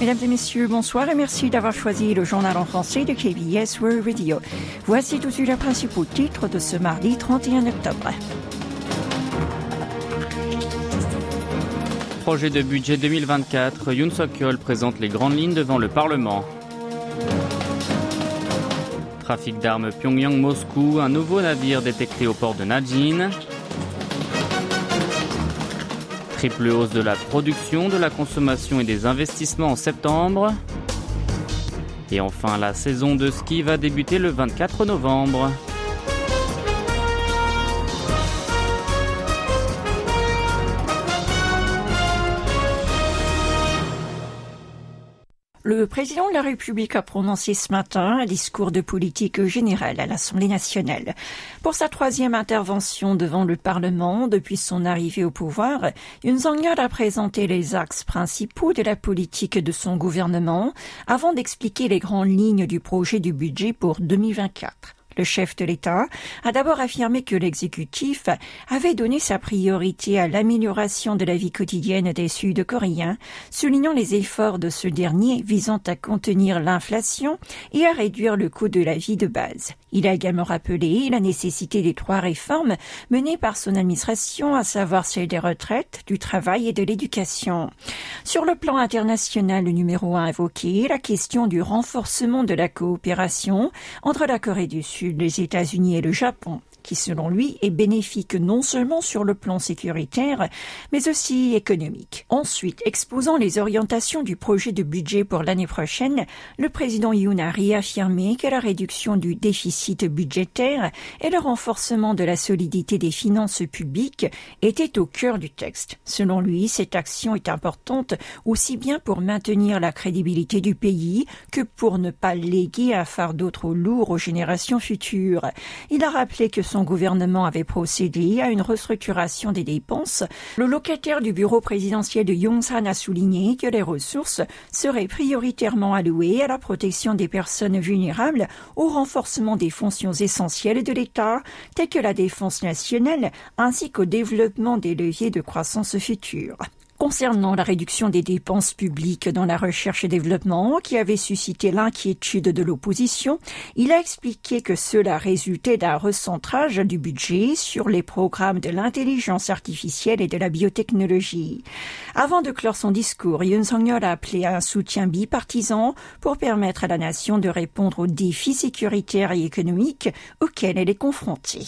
Mesdames et messieurs, bonsoir et merci d'avoir choisi le journal en français de KBS World Radio. Voici tout de suite les principaux titres de ce mardi 31 octobre. Projet de budget 2024, Yoon Suk-yeol présente les grandes lignes devant le Parlement. Trafic d'armes Pyongyang-Moscou, un nouveau navire détecté au port de Najin. Triple hausse de la production, de la consommation et des investissements en septembre. Et enfin, la saison de ski va débuter le 24 novembre. Le président de la République a prononcé ce matin un discours de politique générale à l'Assemblée nationale. Pour sa troisième intervention devant le Parlement depuis son arrivée au pouvoir, Yoon Song-yeol a présenté les axes principaux de la politique de son gouvernement avant d'expliquer les grandes lignes du projet du budget pour 2024. Le chef de l'État a d'abord affirmé que l'exécutif avait donné sa priorité à l'amélioration de la vie quotidienne des Sud-Coréens, soulignant les efforts de ce dernier visant à contenir l'inflation et à réduire le coût de la vie de base. Il a également rappelé la nécessité des trois réformes menées par son administration, à savoir celle des retraites, du travail et de l'éducation. Sur le plan international, le numéro un évoqué la question du renforcement de la coopération entre la Corée du Sud les États-Unis et le Japon qui selon lui est bénéfique non seulement sur le plan sécuritaire, mais aussi économique. Ensuite, exposant les orientations du projet de budget pour l'année prochaine, le président Yoon a réaffirmé que la réduction du déficit budgétaire et le renforcement de la solidité des finances publiques étaient au cœur du texte. Selon lui, cette action est importante aussi bien pour maintenir la crédibilité du pays que pour ne pas léguer un fardeau trop lourd aux générations futures. Il a rappelé que son gouvernement avait procédé à une restructuration des dépenses, le locataire du bureau présidentiel de Yongsan a souligné que les ressources seraient prioritairement allouées à la protection des personnes vulnérables, au renforcement des fonctions essentielles de l'État, telles que la défense nationale, ainsi qu'au développement des leviers de croissance future. Concernant la réduction des dépenses publiques dans la recherche et développement qui avait suscité l'inquiétude de l'opposition, il a expliqué que cela résultait d'un recentrage du budget sur les programmes de l'intelligence artificielle et de la biotechnologie. Avant de clore son discours, Yoon Song-yeol a appelé à un soutien bipartisan pour permettre à la nation de répondre aux défis sécuritaires et économiques auxquels elle est confrontée.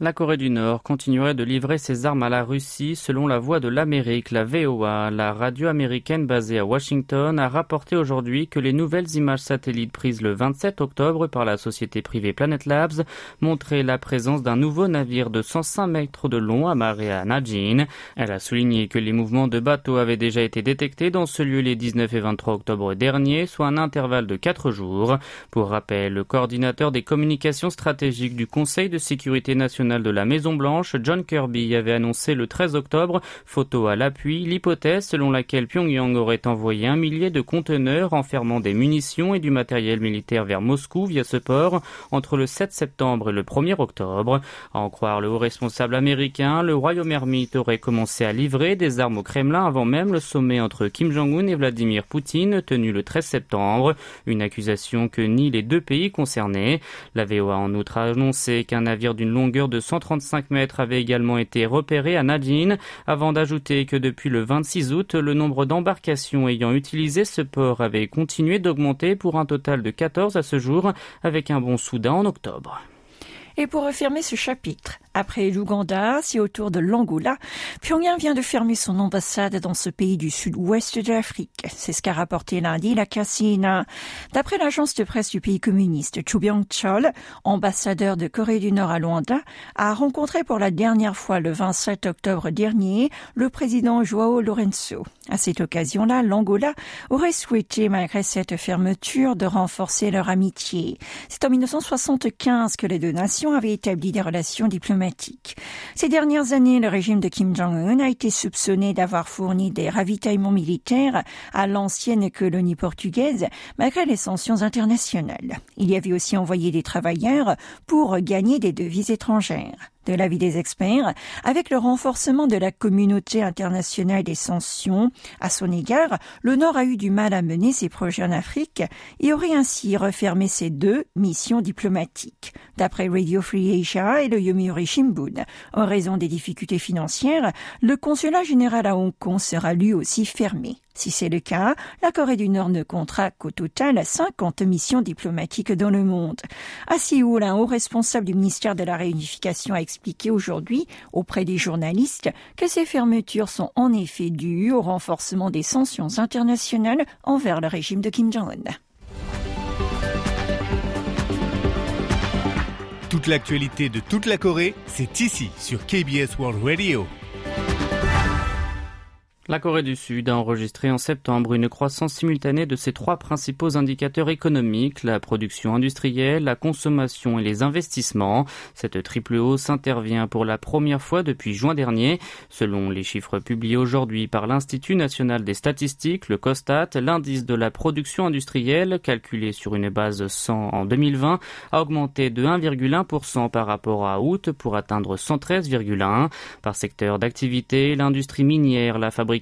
La Corée du Nord continuerait de livrer ses armes à la Russie selon la voix de l'Amérique. La VOA, la radio américaine basée à Washington, a rapporté aujourd'hui que les nouvelles images satellites prises le 27 octobre par la société privée Planet Labs montraient la présence d'un nouveau navire de 105 mètres de long amarré à Najin. Elle a souligné que les mouvements de bateaux avaient déjà été détectés dans ce lieu les 19 et 23 octobre dernier, soit un intervalle de 4 jours. Pour rappel, le coordinateur des communications stratégiques du Conseil de sécurité nationale de la Maison-Blanche, John Kirby, avait annoncé le 13 octobre, photo à l'appui, l'hypothèse selon laquelle Pyongyang aurait envoyé un millier de conteneurs enfermant des munitions et du matériel militaire vers Moscou via ce port entre le 7 septembre et le 1er octobre. À en croire le haut responsable américain, le royaume ermite aurait commencé à livrer des armes au Kremlin avant même le sommet entre Kim Jong-un et Vladimir Poutine tenu le 13 septembre, une accusation que nient les deux pays concernés. La VOA en outre a annoncé qu'un navire d'une longueur de 135 mètres avait également été repéré à Nadine, avant d'ajouter que depuis le 26 août, le nombre d'embarcations ayant utilisé ce port avait continué d'augmenter pour un total de 14 à ce jour, avec un bon Soudan en octobre. Et pour refermer ce chapitre, après l'Ouganda, c'est au tour de l'Angola. Pyongyang vient de fermer son ambassade dans ce pays du sud-ouest de l'Afrique. C'est ce qu'a rapporté lundi la Cassina. D'après l'agence de presse du pays communiste, Chu Byung-chol, ambassadeur de Corée du Nord à Luanda, a rencontré pour la dernière fois le 27 octobre dernier le président Joao Lorenzo. À cette occasion-là, l'Angola aurait souhaité, malgré cette fermeture, de renforcer leur amitié. C'est en 1975 que les deux nations avaient établi des relations diplomatiques ces dernières années, le régime de Kim Jong-un a été soupçonné d'avoir fourni des ravitaillements militaires à l'ancienne colonie portugaise, malgré les sanctions internationales. Il y avait aussi envoyé des travailleurs pour gagner des devises étrangères. De l'avis des experts, avec le renforcement de la communauté internationale des sanctions à son égard, le Nord a eu du mal à mener ses projets en Afrique et aurait ainsi refermé ses deux missions diplomatiques. D'après Radio Free Asia et le Yomiuri Shimbun, en raison des difficultés financières, le consulat général à Hong Kong sera lui aussi fermé. Si c'est le cas, la Corée du Nord ne comptera qu'au total 50 missions diplomatiques dans le monde. À Séoul, un haut responsable du ministère de la Réunification a expliqué aujourd'hui auprès des journalistes que ces fermetures sont en effet dues au renforcement des sanctions internationales envers le régime de Kim Jong-un. Toute l'actualité de toute la Corée, c'est ici sur KBS World Radio. La Corée du Sud a enregistré en septembre une croissance simultanée de ses trois principaux indicateurs économiques, la production industrielle, la consommation et les investissements. Cette triple hausse intervient pour la première fois depuis juin dernier. Selon les chiffres publiés aujourd'hui par l'Institut national des statistiques, le COSTAT, l'indice de la production industrielle, calculé sur une base 100 en 2020, a augmenté de 1,1% par rapport à août pour atteindre 113,1. Par secteur d'activité, l'industrie minière, la fabrication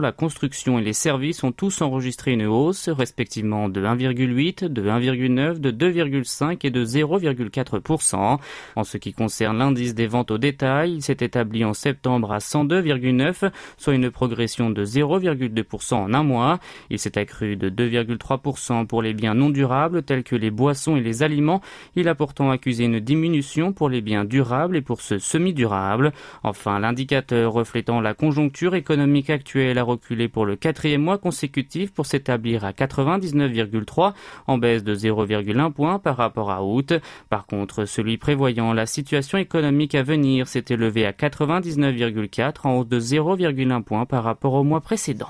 la construction et les services ont tous enregistré une hausse, respectivement de 1,8, de 1,9, de 2,5 et de 0,4%. En ce qui concerne l'indice des ventes au détail, il s'est établi en septembre à 102,9, soit une progression de 0,2% en un mois. Il s'est accru de 2,3% pour les biens non durables tels que les boissons et les aliments. Il a pourtant accusé une diminution pour les biens durables et pour ceux semi-durables. Enfin, l'indicateur reflétant la conjoncture économique actuel a reculé pour le quatrième mois consécutif pour s'établir à 99,3 en baisse de 0,1 point par rapport à août. Par contre, celui prévoyant la situation économique à venir s'est élevé à 99,4 en hausse de 0,1 point par rapport au mois précédent.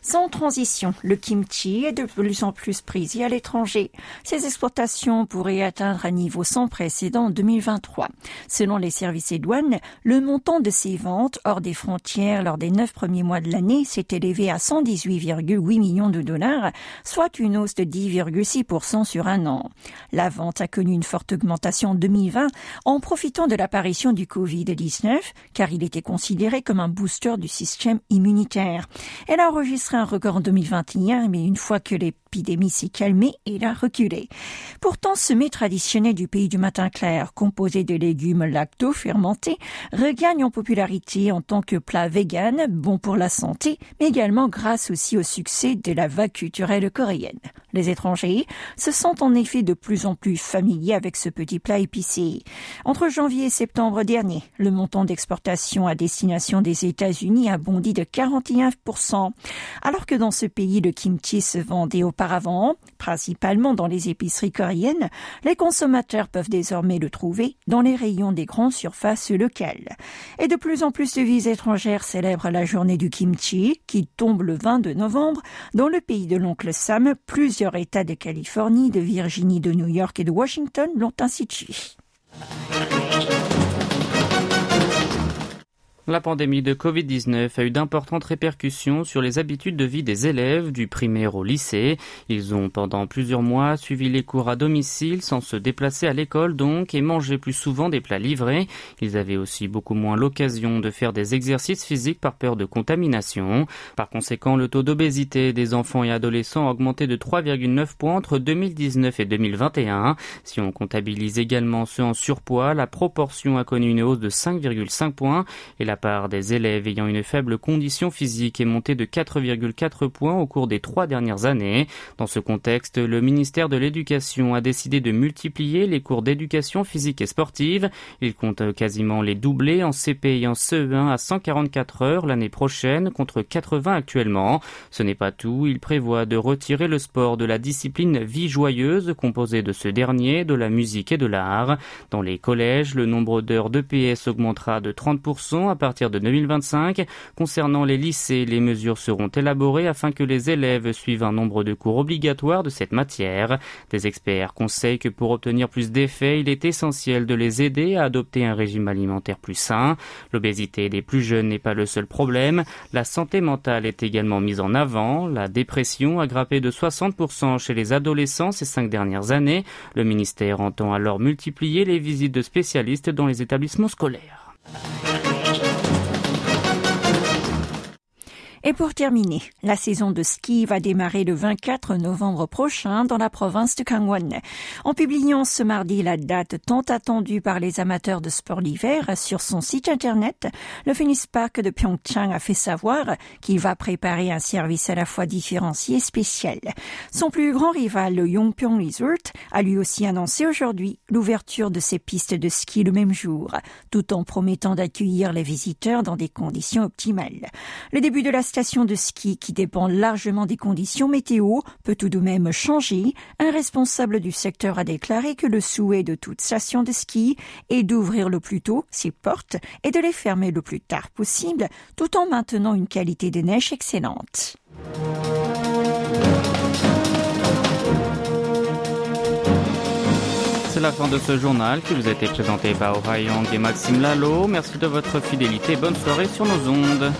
Sans transition, le kimchi est de plus en plus prisé à l'étranger. Ses exportations pourraient atteindre un niveau sans précédent en 2023. Selon les services et douanes, le montant de ces ventes hors des frontières lors des neuf premiers mois de l'année s'est élevé à 118,8 millions de dollars, soit une hausse de 10,6% sur un an. La vente a connu une forte augmentation en 2020 en profitant de l'apparition du Covid-19, car il était considéré comme un booster du système immunitaire. Elle a un record en 2021, mais une fois que l'épidémie s'est calmée, il a reculé. Pourtant, ce mets traditionnel du pays du matin clair, composé de légumes lacto-fermentés, regagne en popularité en tant que plat vegan, bon pour la santé, mais également grâce aussi au succès de la vague culturelle coréenne. Les étrangers se sentent en effet de plus en plus familiers avec ce petit plat épicé. Entre janvier et septembre dernier, le montant d'exportation à destination des États-Unis a bondi de 41%, alors que dans ce pays le kimchi se vendait auparavant, principalement dans les épiceries coréennes, les consommateurs peuvent désormais le trouver dans les rayons des grandes surfaces locales. Et de plus en plus de villes étrangères célèbrent la journée du kimchi, qui tombe le 22 novembre, dans le pays de l'oncle Sam, plusieurs États de Californie, de Virginie, de New York et de Washington l'ont institué. La pandémie de Covid-19 a eu d'importantes répercussions sur les habitudes de vie des élèves du primaire au lycée. Ils ont pendant plusieurs mois suivi les cours à domicile sans se déplacer à l'école donc et manger plus souvent des plats livrés. Ils avaient aussi beaucoup moins l'occasion de faire des exercices physiques par peur de contamination. Par conséquent, le taux d'obésité des enfants et adolescents a augmenté de 3,9 points entre 2019 et 2021. Si on comptabilise également ceux en surpoids, la proportion a connu une hausse de 5,5 points et la part des élèves ayant une faible condition physique est montée de 4,4 points au cours des trois dernières années. Dans ce contexte, le ministère de l'Éducation a décidé de multiplier les cours d'éducation physique et sportive. Il compte quasiment les doubler en CP et en CE1 à 144 heures l'année prochaine contre 80 actuellement. Ce n'est pas tout, il prévoit de retirer le sport de la discipline vie joyeuse composée de ce dernier, de la musique et de l'art. Dans les collèges, le nombre d'heures d'EPS augmentera de 30% à partir partir de 2025. Concernant les lycées, les mesures seront élaborées afin que les élèves suivent un nombre de cours obligatoires de cette matière. Des experts conseillent que pour obtenir plus d'effets, il est essentiel de les aider à adopter un régime alimentaire plus sain. L'obésité des plus jeunes n'est pas le seul problème. La santé mentale est également mise en avant. La dépression a grimpé de 60% chez les adolescents ces cinq dernières années. Le ministère entend alors multiplier les visites de spécialistes dans les établissements scolaires. Et pour terminer, la saison de ski va démarrer le 24 novembre prochain dans la province de Kangwon. En publiant ce mardi la date tant attendue par les amateurs de sport d'hiver sur son site internet, le Phoenix Park de Pyeongchang a fait savoir qu'il va préparer un service à la fois différencié et spécial. Son plus grand rival, le Yongpyong Resort, a lui aussi annoncé aujourd'hui l'ouverture de ses pistes de ski le même jour, tout en promettant d'accueillir les visiteurs dans des conditions optimales. Le début de la station de ski qui dépend largement des conditions météo peut tout de même changer. Un responsable du secteur a déclaré que le souhait de toute station de ski est d'ouvrir le plus tôt ses portes et de les fermer le plus tard possible tout en maintenant une qualité de neige excellente. C'est la fin de ce journal qui vous a été présenté par Orion et Maxime Lalo. Merci de votre fidélité. Bonne soirée sur nos ondes.